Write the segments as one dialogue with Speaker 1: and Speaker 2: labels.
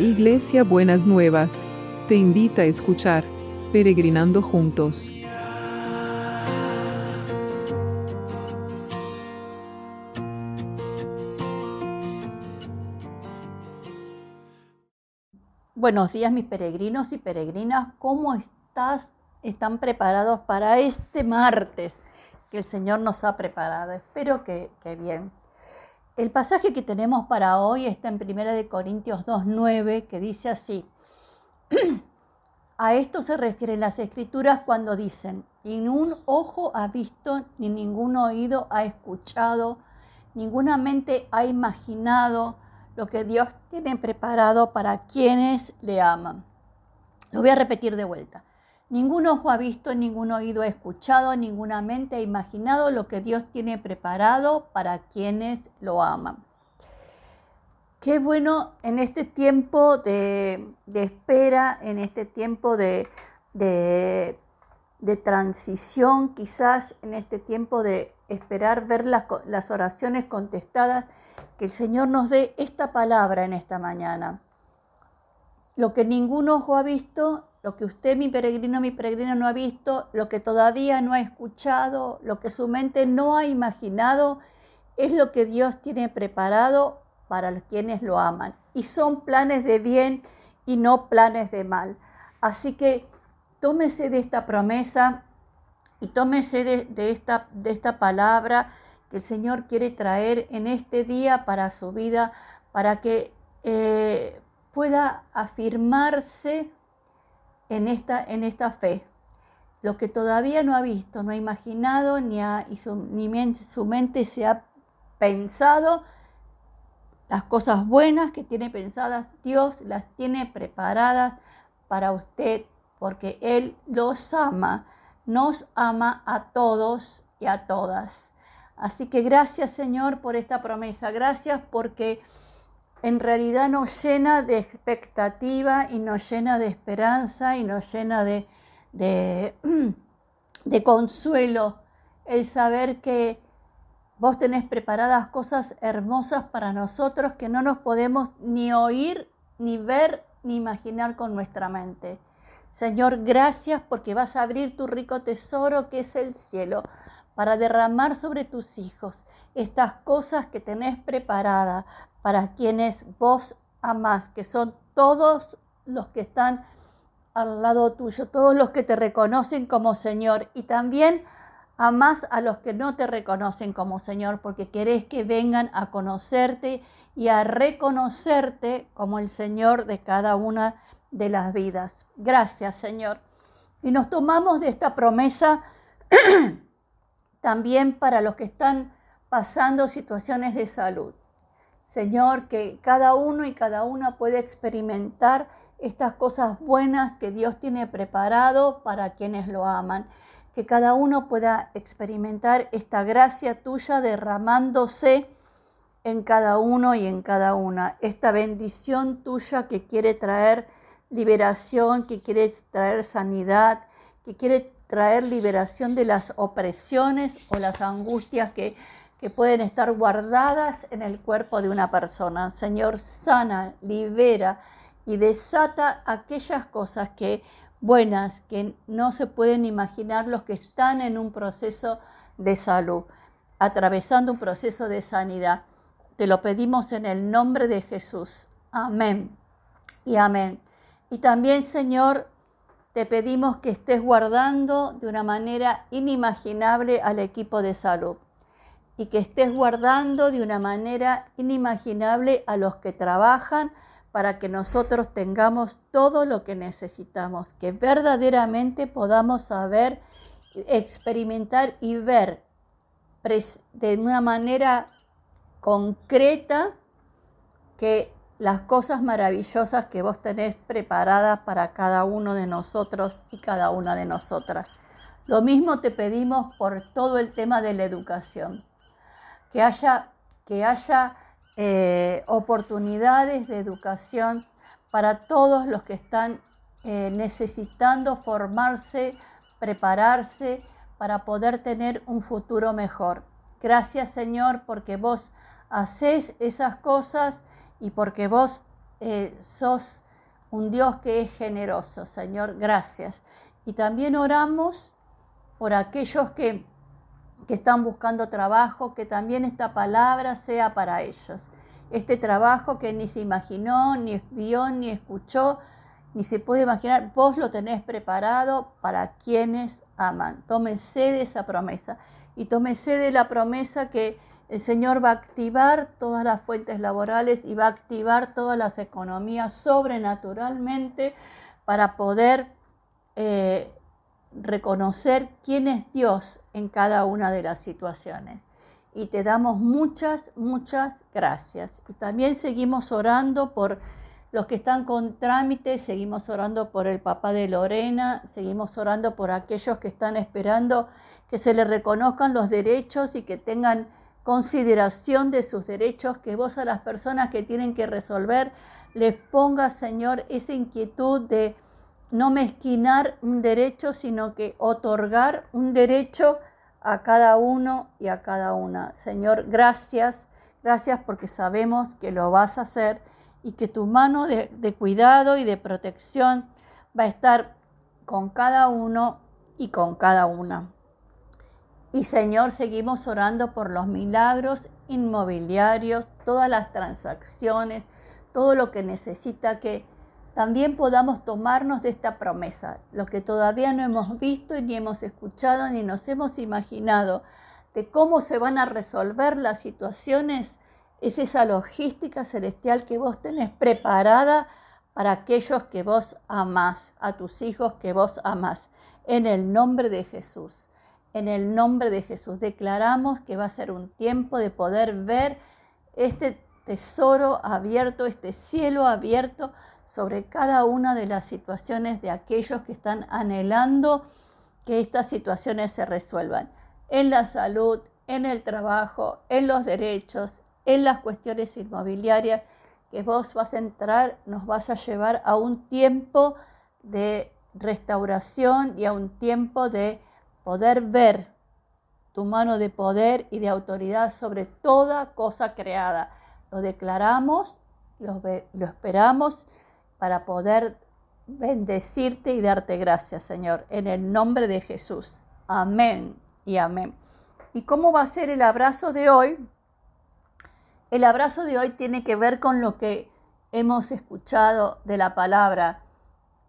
Speaker 1: Iglesia Buenas Nuevas, te invita a escuchar Peregrinando Juntos.
Speaker 2: Buenos días mis peregrinos y peregrinas, ¿cómo estás? ¿Están preparados para este martes que el Señor nos ha preparado? Espero que, que bien. El pasaje que tenemos para hoy está en 1 Corintios 2.9, que dice así. A esto se refieren las escrituras cuando dicen, ni un ojo ha visto, ni ningún oído ha escuchado, ninguna mente ha imaginado lo que Dios tiene preparado para quienes le aman. Lo voy a repetir de vuelta. Ningún ojo ha visto, ningún oído ha escuchado, ninguna mente ha imaginado lo que Dios tiene preparado para quienes lo aman. Qué bueno en este tiempo de, espera, en este tiempo de, de, transición, quizás en este tiempo de esperar ver las, las oraciones contestadas, que el Señor nos dé esta palabra en esta mañana. Lo que ningún ojo ha visto, lo que usted, mi peregrino, mi peregrina, no ha visto, lo que todavía no ha escuchado, lo que su mente no ha imaginado, es lo que Dios tiene preparado para quienes lo aman. Y son planes de bien y no planes de mal. Así que tómese de esta promesa y tómese de, esta, de esta palabra que el Señor quiere traer en este día para su vida, para que eh, pueda afirmarse en esta, en esta fe. Lo que todavía no ha visto, no ha imaginado, ni, y su, ni su mente se ha pensado, las cosas buenas que tiene pensadas, Dios las tiene preparadas para usted, porque Él los ama, nos ama a todos y a todas. Así que gracias Señor por esta promesa, gracias porque en realidad nos llena de expectativa y nos llena de esperanza y nos llena de, consuelo el saber que vos tenés preparadas cosas hermosas para nosotros que no nos podemos ni oír, ni ver, ni imaginar con nuestra mente. Señor, gracias porque vas a abrir tu rico tesoro que es el cielo para derramar sobre tus hijos estas cosas que tenés preparadas para quienes vos amás, que son todos los que están al lado tuyo, todos los que te reconocen como Señor y también amás a los que no te reconocen como Señor porque querés que vengan a conocerte y a reconocerte como el Señor de cada una de las vidas. Gracias, Señor. Y nos tomamos de esta promesa también para los que están pasando situaciones de salud. Señor, que cada uno y cada una pueda experimentar estas cosas buenas que Dios tiene preparado para quienes lo aman. Que cada uno pueda experimentar esta gracia tuya derramándose en cada uno y en cada una. Esta bendición tuya que quiere traer liberación, que quiere traer sanidad, que quiere traer liberación de las opresiones o las angustias que que pueden estar guardadas en el cuerpo de una persona. Señor, sana, libera y desata aquellas cosas que buenas que no se pueden imaginar los que están en un proceso de salud, atravesando un proceso de sanidad. Te lo pedimos en el nombre de Jesús. Amén y amén. Y también, Señor, te pedimos que estés guardando de una manera inimaginable al equipo de salud y que estés guardando de una manera inimaginable a los que trabajan para que nosotros tengamos todo lo que necesitamos, que verdaderamente podamos saber, experimentar y ver de una manera concreta que las cosas maravillosas que vos tenés preparadas para cada uno de nosotros y cada una de nosotras. Lo mismo te pedimos por todo el tema de la educación que haya, que haya eh, oportunidades de educación para todos los que están eh, necesitando formarse, prepararse para poder tener un futuro mejor. Gracias Señor porque vos haces esas cosas y porque vos eh, sos un Dios que es generoso, Señor, gracias. Y también oramos por aquellos que, que están buscando trabajo, que también esta palabra sea para ellos. Este trabajo que ni se imaginó, ni vio, ni escuchó, ni se puede imaginar, vos lo tenés preparado para quienes aman. Tómese de esa promesa y tómese de la promesa que el Señor va a activar todas las fuentes laborales y va a activar todas las economías sobrenaturalmente para poder eh, reconocer quién es Dios en cada una de las situaciones. Y te damos muchas, muchas gracias. Y también seguimos orando por los que están con trámites, seguimos orando por el papá de Lorena, seguimos orando por aquellos que están esperando que se les reconozcan los derechos y que tengan consideración de sus derechos, que vos a las personas que tienen que resolver les pongas, Señor, esa inquietud de no mezquinar un derecho, sino que otorgar un derecho a cada uno y a cada una. Señor, gracias, gracias porque sabemos que lo vas a hacer y que tu mano de, de cuidado y de protección va a estar con cada uno y con cada una. Y Señor, seguimos orando por los milagros inmobiliarios, todas las transacciones, todo lo que necesita que también podamos tomarnos de esta promesa, lo que todavía no hemos visto y ni hemos escuchado ni nos hemos imaginado de cómo se van a resolver las situaciones, es esa logística celestial que vos tenés preparada para aquellos que vos amás, a tus hijos que vos amás, en el nombre de Jesús. En el nombre de Jesús. Declaramos que va a ser un tiempo de poder ver este tesoro abierto, este cielo abierto sobre cada una de las situaciones de aquellos que están anhelando que estas situaciones se resuelvan. En la salud, en el trabajo, en los derechos, en las cuestiones inmobiliarias, que vos vas a entrar, nos vas a llevar a un tiempo de restauración y a un tiempo de poder ver tu mano de poder y de autoridad sobre toda cosa creada. Lo declaramos, lo, lo esperamos para poder bendecirte y darte gracias, Señor, en el nombre de Jesús. Amén y amén. ¿Y cómo va a ser el abrazo de hoy? El abrazo de hoy tiene que ver con lo que hemos escuchado de la palabra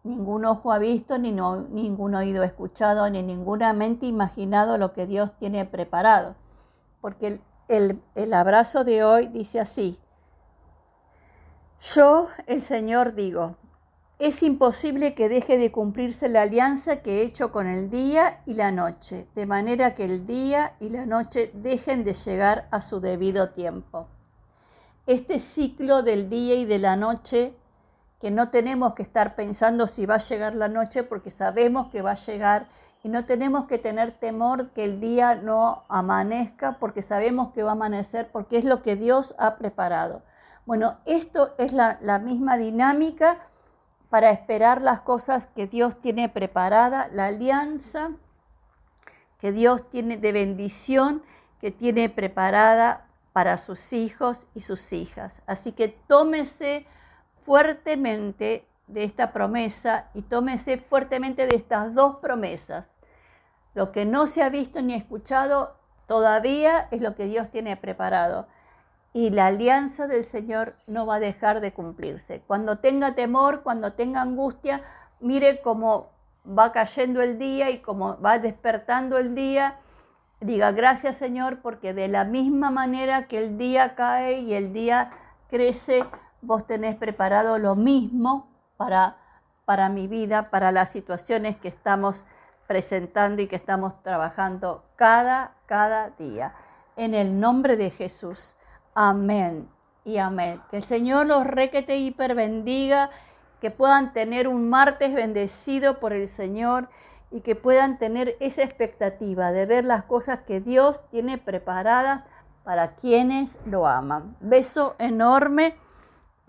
Speaker 2: Ningún ojo ha visto, ni ningún oído ha escuchado, ni ninguna mente imaginado lo que Dios tiene preparado. Porque el, el abrazo de hoy dice así, yo, el Señor, digo, es imposible que deje de cumplirse la alianza que he hecho con el día y la noche, de manera que el día y la noche dejen de llegar a su debido tiempo. Este ciclo del día y de la noche que no tenemos que estar pensando si va a llegar la noche porque sabemos que va a llegar y no tenemos que tener temor que el día no amanezca porque sabemos que va a amanecer porque es lo que Dios ha preparado. Bueno, esto es la, la misma dinámica para esperar las cosas que Dios tiene preparada, la alianza que Dios tiene de bendición, que tiene preparada para sus hijos y sus hijas. Así que tómese fuertemente de esta promesa y tómese fuertemente de estas dos promesas. Lo que no se ha visto ni escuchado todavía es lo que Dios tiene preparado. Y la alianza del Señor no va a dejar de cumplirse. Cuando tenga temor, cuando tenga angustia, mire cómo va cayendo el día y cómo va despertando el día. Diga gracias Señor porque de la misma manera que el día cae y el día crece, vos tenés preparado lo mismo para, para mi vida, para las situaciones que estamos presentando y que estamos trabajando cada, cada día. En el nombre de Jesús. Amén y amén. Que el Señor los requete hiper bendiga, que puedan tener un martes bendecido por el Señor y que puedan tener esa expectativa de ver las cosas que Dios tiene preparadas para quienes lo aman. Beso enorme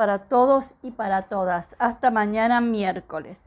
Speaker 2: para todos y para todas. Hasta mañana miércoles.